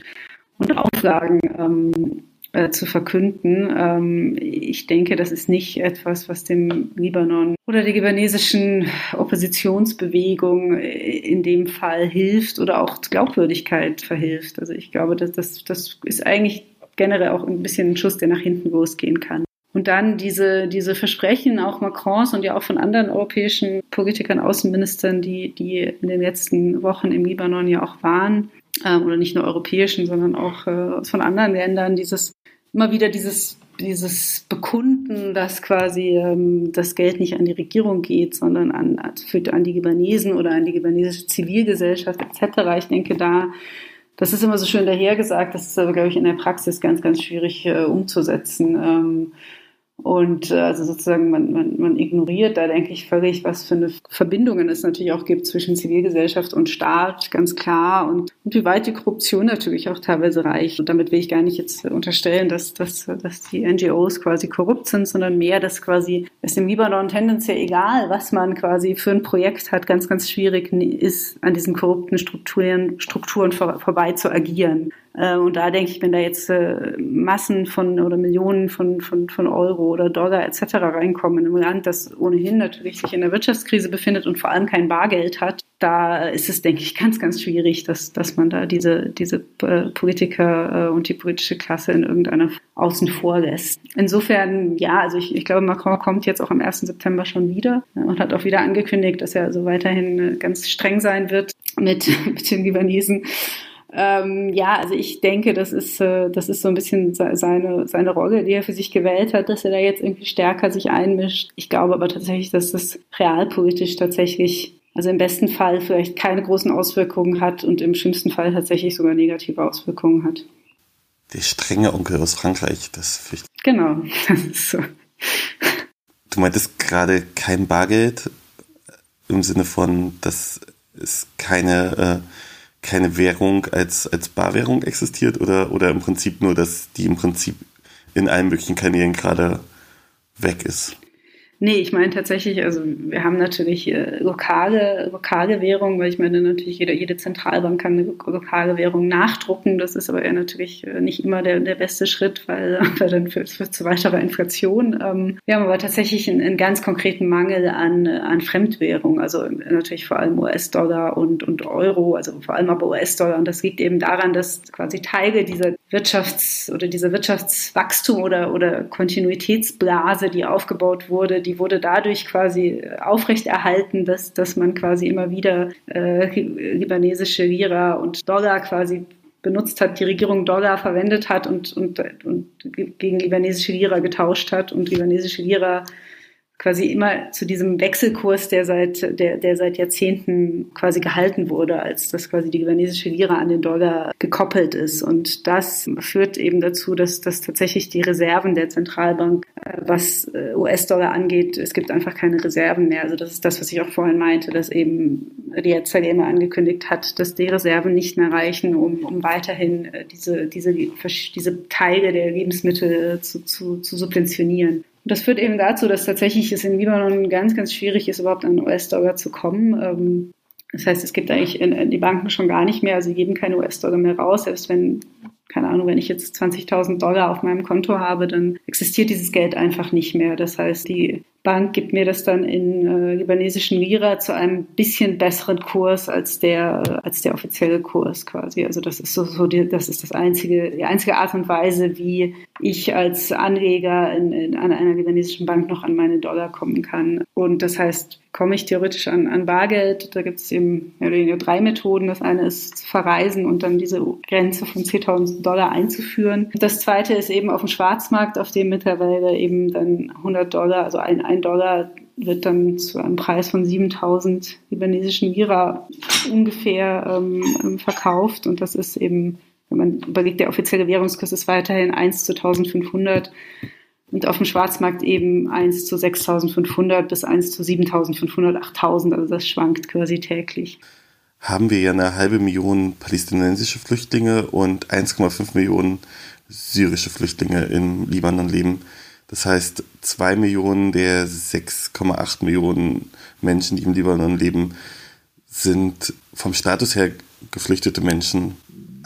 und Auflagen ähm, äh, zu verkünden. Ähm, ich denke, das ist nicht etwas, was dem Libanon oder der libanesischen Oppositionsbewegung in dem Fall hilft oder auch Glaubwürdigkeit verhilft. Also ich glaube, dass das, das ist eigentlich generell auch ein bisschen ein Schuss, der nach hinten losgehen kann. Und dann diese, diese Versprechen auch Macrons und ja auch von anderen europäischen Politikern, Außenministern, die, die in den letzten Wochen im Libanon ja auch waren, äh, oder nicht nur europäischen, sondern auch äh, von anderen Ländern, dieses immer wieder dieses dieses Bekunden, dass quasi ähm, das Geld nicht an die Regierung geht, sondern an, an die Libanesen oder an die libanesische Zivilgesellschaft etc. Ich denke, da, das ist immer so schön dahergesagt, das ist aber, glaube ich, in der Praxis ganz, ganz schwierig äh, umzusetzen. Ähm, und äh, also sozusagen, man, man, man ignoriert da, denke ich, völlig, was für eine Verbindungen es natürlich auch gibt zwischen Zivilgesellschaft und Staat, ganz klar. Und, und wie weit die Korruption natürlich auch teilweise reicht. Und damit will ich gar nicht jetzt unterstellen, dass, dass, dass die NGOs quasi korrupt sind, sondern mehr, dass quasi es im Libanon tendenziell egal, was man quasi für ein Projekt hat, ganz, ganz schwierig ist, an diesen korrupten Strukturen, Strukturen vor, vorbei zu agieren. Äh, und da denke ich, wenn da jetzt äh, Massen von oder Millionen von, von, von Euro oder Dollar etc. reinkommen in einem Land, das ohnehin natürlich sich in der Wirtschaftskrise befindet und vor allem kein Bargeld hat, da ist es, denke ich, ganz, ganz schwierig, dass, dass man da diese, diese äh, Politiker und die politische Klasse in irgendeiner außen vor lässt. Insofern, ja, also ich, ich glaube, Macron kommt jetzt auch am 1. September schon wieder und hat auch wieder angekündigt, dass er also weiterhin ganz streng sein wird mit, mit den Libanesen ähm, ja, also ich denke, das ist, äh, das ist so ein bisschen seine, seine Rolle, die er für sich gewählt hat, dass er da jetzt irgendwie stärker sich einmischt. Ich glaube aber tatsächlich, dass das realpolitisch tatsächlich, also im besten Fall vielleicht keine großen Auswirkungen hat und im schlimmsten Fall tatsächlich sogar negative Auswirkungen hat. Der strenge Onkel aus Frankreich, das fürchte Genau, das ist so. Du meintest gerade kein Bargeld im Sinne von, dass es keine äh, keine Währung als, als Barwährung existiert oder, oder im Prinzip nur, dass die im Prinzip in allen möglichen Kanälen gerade weg ist? Nee, ich meine tatsächlich, also wir haben natürlich äh, lokale, lokale Währung, weil ich meine natürlich jede, jede Zentralbank kann eine lokale Währung nachdrucken. Das ist aber eher natürlich äh, nicht immer der, der beste Schritt, weil, weil dann führt es zu weiterer Inflation. Ähm, wir haben aber tatsächlich einen, einen ganz konkreten Mangel an, an Fremdwährung, also natürlich vor allem US-Dollar und, und Euro, also vor allem aber US-Dollar. Und das liegt eben daran, dass quasi Teile dieser Wirtschafts- oder dieser Wirtschaftswachstum oder, oder Kontinuitätsblase, die aufgebaut wurde, die wurde dadurch quasi aufrechterhalten, dass, dass man quasi immer wieder äh, libanesische Lira und Dollar quasi benutzt hat, die Regierung Dollar verwendet hat und, und, und gegen libanesische Lira getauscht hat und libanesische Lira quasi immer zu diesem Wechselkurs, der seit, der, der seit Jahrzehnten quasi gehalten wurde, als dass quasi die libanesische Lira an den Dollar gekoppelt ist. Und das führt eben dazu, dass, dass tatsächlich die Reserven der Zentralbank, äh, was äh, US-Dollar angeht, es gibt einfach keine Reserven mehr. Also das ist das, was ich auch vorhin meinte, dass eben EZB immer angekündigt hat, dass die Reserven nicht mehr reichen, um, um weiterhin äh, diese, diese, diese Teile der Lebensmittel zu, zu, zu subventionieren. Und das führt eben dazu, dass tatsächlich es in Libanon ganz, ganz schwierig ist, überhaupt an US-Dollar zu kommen. Ähm, das heißt, es gibt eigentlich die Banken schon gar nicht mehr, also geben keine US-Dollar mehr raus, selbst wenn keine Ahnung, wenn ich jetzt 20.000 Dollar auf meinem Konto habe, dann existiert dieses Geld einfach nicht mehr. Das heißt, die Bank gibt mir das dann in äh, libanesischen Lira zu einem bisschen besseren Kurs als der als der offizielle Kurs quasi. Also das ist so, so die, das ist das einzige die einzige Art und Weise, wie ich als Anleger in, in, an einer libanesischen Bank noch an meine Dollar kommen kann. Und das heißt, komme ich theoretisch an, an Bargeld. Da gibt es eben weniger drei Methoden. Das eine ist zu verreisen und dann diese Grenze von 10.000 Dollar einzuführen. Das zweite ist eben auf dem Schwarzmarkt, auf dem mittlerweile eben dann 100 Dollar, also ein, ein Dollar wird dann zu einem Preis von 7000 libanesischen Lira ungefähr ähm, verkauft. Und das ist eben, wenn man überlegt, der offizielle Währungskurs ist weiterhin 1 zu 1500 und auf dem Schwarzmarkt eben 1 zu 6.500 bis 1 zu 7.500, 8.000, also das schwankt quasi täglich. Haben wir ja eine halbe Million palästinensische Flüchtlinge und 1,5 Millionen syrische Flüchtlinge im Libanon leben. Das heißt, zwei Millionen der 6,8 Millionen Menschen, die im Libanon leben, sind vom Status her geflüchtete Menschen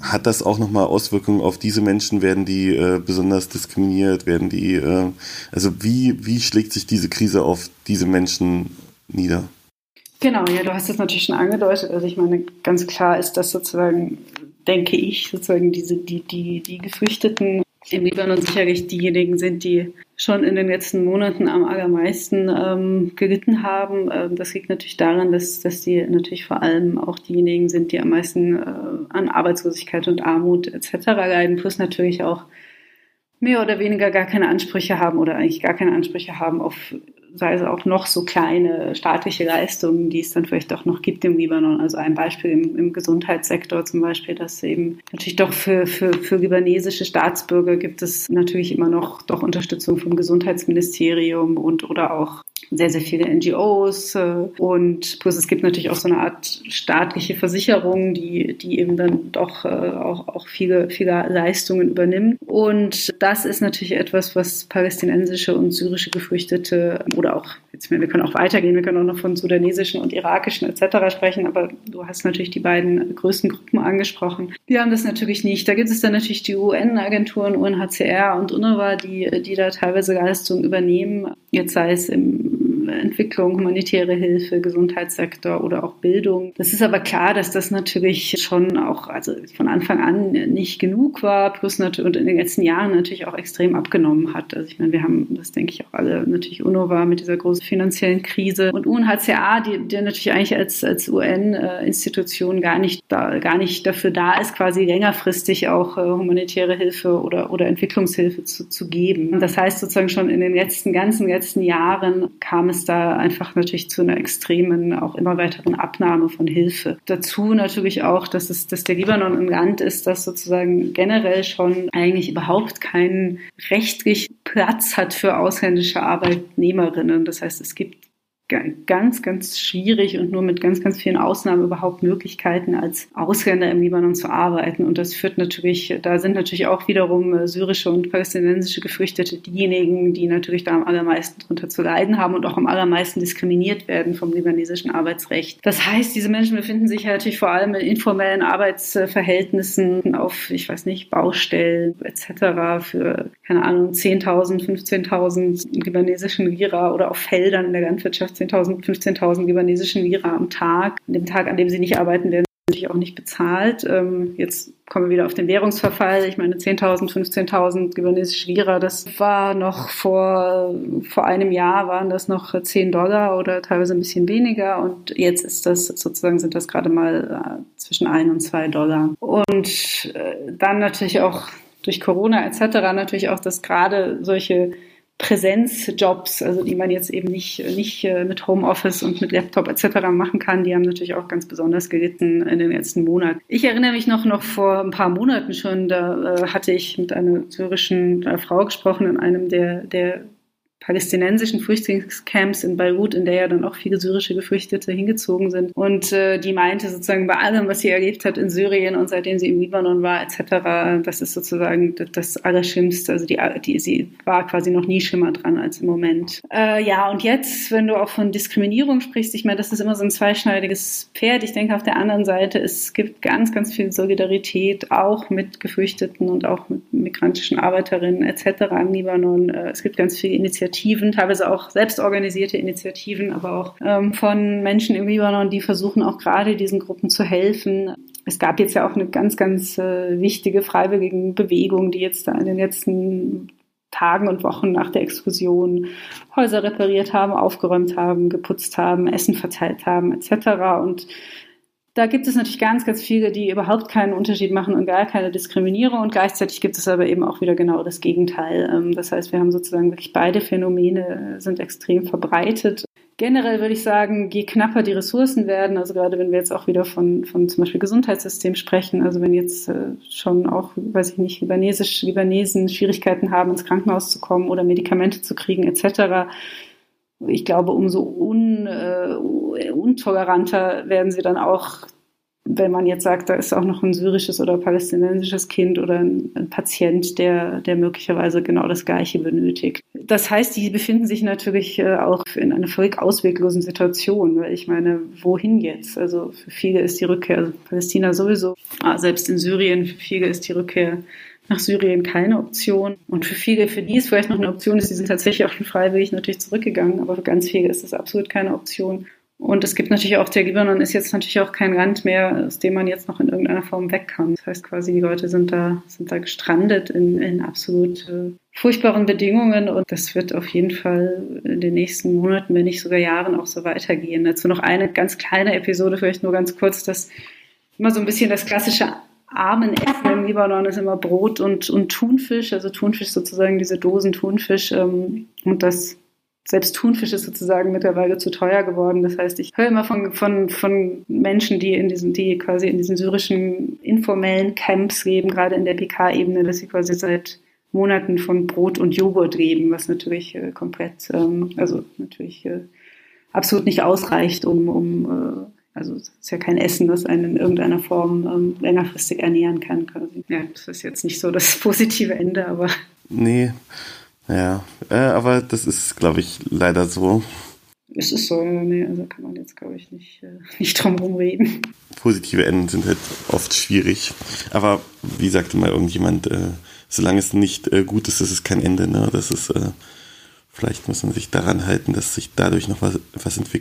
hat das auch nochmal Auswirkungen auf diese Menschen? Werden die äh, besonders diskriminiert? Werden die, äh, also wie, wie schlägt sich diese Krise auf diese Menschen nieder? Genau, ja, du hast es natürlich schon angedeutet. Also ich meine, ganz klar ist, dass sozusagen, denke ich, sozusagen diese, die, die, die Geflüchteten im Libanon sicherlich diejenigen sind, die schon in den letzten Monaten am allermeisten ähm, gelitten haben. Ähm, das liegt natürlich daran, dass, dass die natürlich vor allem auch diejenigen sind, die am meisten äh, an Arbeitslosigkeit und Armut etc. leiden, plus natürlich auch mehr oder weniger gar keine Ansprüche haben oder eigentlich gar keine Ansprüche haben auf sei es auch noch so kleine staatliche Leistungen, die es dann vielleicht auch noch gibt im Libanon. Also ein Beispiel im, im Gesundheitssektor zum Beispiel, dass eben natürlich doch für, für, für libanesische Staatsbürger gibt es natürlich immer noch doch Unterstützung vom Gesundheitsministerium und oder auch sehr, sehr viele NGOs äh, und plus es gibt natürlich auch so eine Art staatliche Versicherung, die, die eben dann doch äh, auch, auch viele, viele Leistungen übernimmt. Und das ist natürlich etwas, was palästinensische und syrische Geflüchtete oder auch, jetzt, wir können auch weitergehen, wir können auch noch von sudanesischen und irakischen etc. sprechen, aber du hast natürlich die beiden größten Gruppen angesprochen. Die haben das natürlich nicht. Da gibt es dann natürlich die UN-Agenturen, UNHCR und UNRWA, die, die da teilweise Leistungen übernehmen. Jetzt sei es im Entwicklung, humanitäre Hilfe, Gesundheitssektor oder auch Bildung. Das ist aber klar, dass das natürlich schon auch also von Anfang an nicht genug war, plus natürlich und in den letzten Jahren natürlich auch extrem abgenommen hat. Also ich meine, wir haben das denke ich auch alle natürlich UNO war mit dieser großen finanziellen Krise und UNHCR, die, die natürlich eigentlich als als UN-Institution gar nicht da, gar nicht dafür da ist, quasi längerfristig auch äh, humanitäre Hilfe oder oder Entwicklungshilfe zu, zu geben. Das heißt sozusagen schon in den letzten ganzen letzten Jahren kam es da einfach natürlich zu einer extremen, auch immer weiteren Abnahme von Hilfe. Dazu natürlich auch, dass, es, dass der Libanon ein Land ist, das sozusagen generell schon eigentlich überhaupt keinen rechtlichen Platz hat für ausländische Arbeitnehmerinnen. Das heißt, es gibt ganz, ganz schwierig und nur mit ganz, ganz vielen Ausnahmen überhaupt Möglichkeiten, als Ausländer im Libanon zu arbeiten. Und das führt natürlich, da sind natürlich auch wiederum äh, syrische und palästinensische Geflüchtete diejenigen, die natürlich da am allermeisten drunter zu leiden haben und auch am allermeisten diskriminiert werden vom libanesischen Arbeitsrecht. Das heißt, diese Menschen befinden sich natürlich vor allem in informellen Arbeitsverhältnissen auf, ich weiß nicht, Baustellen etc. für, keine Ahnung, 10.000, 15.000 libanesischen Lira oder auf Feldern in der Landwirtschaft 14.000, 15.000 libanesischen Lira am Tag. An dem Tag, an dem sie nicht arbeiten, werden natürlich auch nicht bezahlt. Ähm, jetzt kommen wir wieder auf den Währungsverfall. Ich meine, 10.000, 15.000 libanesische Lira, das war noch vor, vor einem Jahr waren das noch 10 Dollar oder teilweise ein bisschen weniger. Und jetzt ist das sozusagen, sind das gerade mal äh, zwischen 1 und 2 Dollar. Und äh, dann natürlich auch durch Corona etc. natürlich auch, dass gerade solche Präsenzjobs, also die man jetzt eben nicht, nicht äh, mit Homeoffice und mit Laptop etc. machen kann, die haben natürlich auch ganz besonders gelitten in den letzten Monaten. Ich erinnere mich noch, noch vor ein paar Monaten schon, da äh, hatte ich mit einer syrischen Frau gesprochen in einem der, der palästinensischen Flüchtlingscamps in Beirut, in der ja dann auch viele syrische Geflüchtete hingezogen sind. Und äh, die meinte sozusagen bei allem, was sie erlebt hat in Syrien und seitdem sie im Libanon war, etc., das ist sozusagen das Allerschlimmste. Also die, die, sie war quasi noch nie schlimmer dran als im Moment. Äh, ja, und jetzt, wenn du auch von Diskriminierung sprichst, ich meine, das ist immer so ein zweischneidiges Pferd. Ich denke auf der anderen Seite, es gibt ganz, ganz viel Solidarität, auch mit Geflüchteten und auch mit migrantischen Arbeiterinnen etc. im Libanon. Äh, es gibt ganz viele Initiativen Initiativen, teilweise auch selbstorganisierte Initiativen, aber auch ähm, von Menschen im Libanon, die versuchen auch gerade diesen Gruppen zu helfen. Es gab jetzt ja auch eine ganz, ganz äh, wichtige freiwillige Bewegung, die jetzt da in den letzten Tagen und Wochen nach der Exkursion Häuser repariert haben, aufgeräumt haben, geputzt haben, Essen verteilt haben etc. Und da gibt es natürlich ganz, ganz viele, die überhaupt keinen Unterschied machen und gar keine Diskriminierung. Und gleichzeitig gibt es aber eben auch wieder genau das Gegenteil. Ähm, das heißt, wir haben sozusagen wirklich beide Phänomene äh, sind extrem verbreitet. Generell würde ich sagen, je knapper die Ressourcen werden, also gerade wenn wir jetzt auch wieder von, von zum Beispiel Gesundheitssystem sprechen, also wenn jetzt äh, schon auch, weiß ich nicht, Libanesisch, Libanesen Schwierigkeiten haben, ins Krankenhaus zu kommen oder Medikamente zu kriegen etc., ich glaube, umso un, äh, untoleranter werden sie dann auch, wenn man jetzt sagt, da ist auch noch ein syrisches oder palästinensisches Kind oder ein, ein Patient, der, der möglicherweise genau das Gleiche benötigt. Das heißt, die befinden sich natürlich äh, auch in einer völlig ausweglosen Situation, weil ich meine, wohin jetzt? Also für viele ist die Rückkehr, also Palästina sowieso, ah, selbst in Syrien, für viele ist die Rückkehr nach Syrien keine Option. Und für viele, für die es vielleicht noch eine Option ist, die sind tatsächlich auch schon freiwillig natürlich zurückgegangen, aber für ganz viele ist es absolut keine Option. Und es gibt natürlich auch, der Libanon ist jetzt natürlich auch kein Land mehr, aus dem man jetzt noch in irgendeiner Form weg kann. Das heißt quasi, die Leute sind da, sind da gestrandet in, in absolut äh, furchtbaren Bedingungen und das wird auf jeden Fall in den nächsten Monaten, wenn nicht sogar Jahren auch so weitergehen. Dazu noch eine ganz kleine Episode, vielleicht nur ganz kurz, dass immer so ein bisschen das klassische armen Essen im Libanon ist immer Brot und, und Thunfisch, also Thunfisch sozusagen diese Dosen Thunfisch ähm, und das selbst Thunfisch ist sozusagen mittlerweile zu teuer geworden. Das heißt, ich höre immer von, von, von Menschen, die in diesen, die quasi in diesen syrischen informellen Camps leben, gerade in der PK-Ebene, dass sie quasi seit Monaten von Brot und Joghurt leben, was natürlich äh, komplett, ähm, also natürlich äh, absolut nicht ausreicht, um, um äh, also es ist ja kein Essen, das einen in irgendeiner Form ähm, längerfristig ernähren kann. Quasi. Ja, das ist jetzt nicht so das positive Ende, aber. Nee, ja, äh, aber das ist, glaube ich, leider so. Es ist so, nee, also kann man jetzt, glaube ich, nicht, äh, nicht drum herum reden. Positive Enden sind halt oft schwierig. Aber wie sagte mal irgendjemand, äh, solange es nicht äh, gut ist, ist es kein Ende. Ne? Das ist, äh, vielleicht muss man sich daran halten, dass sich dadurch noch was, was entwickelt.